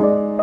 you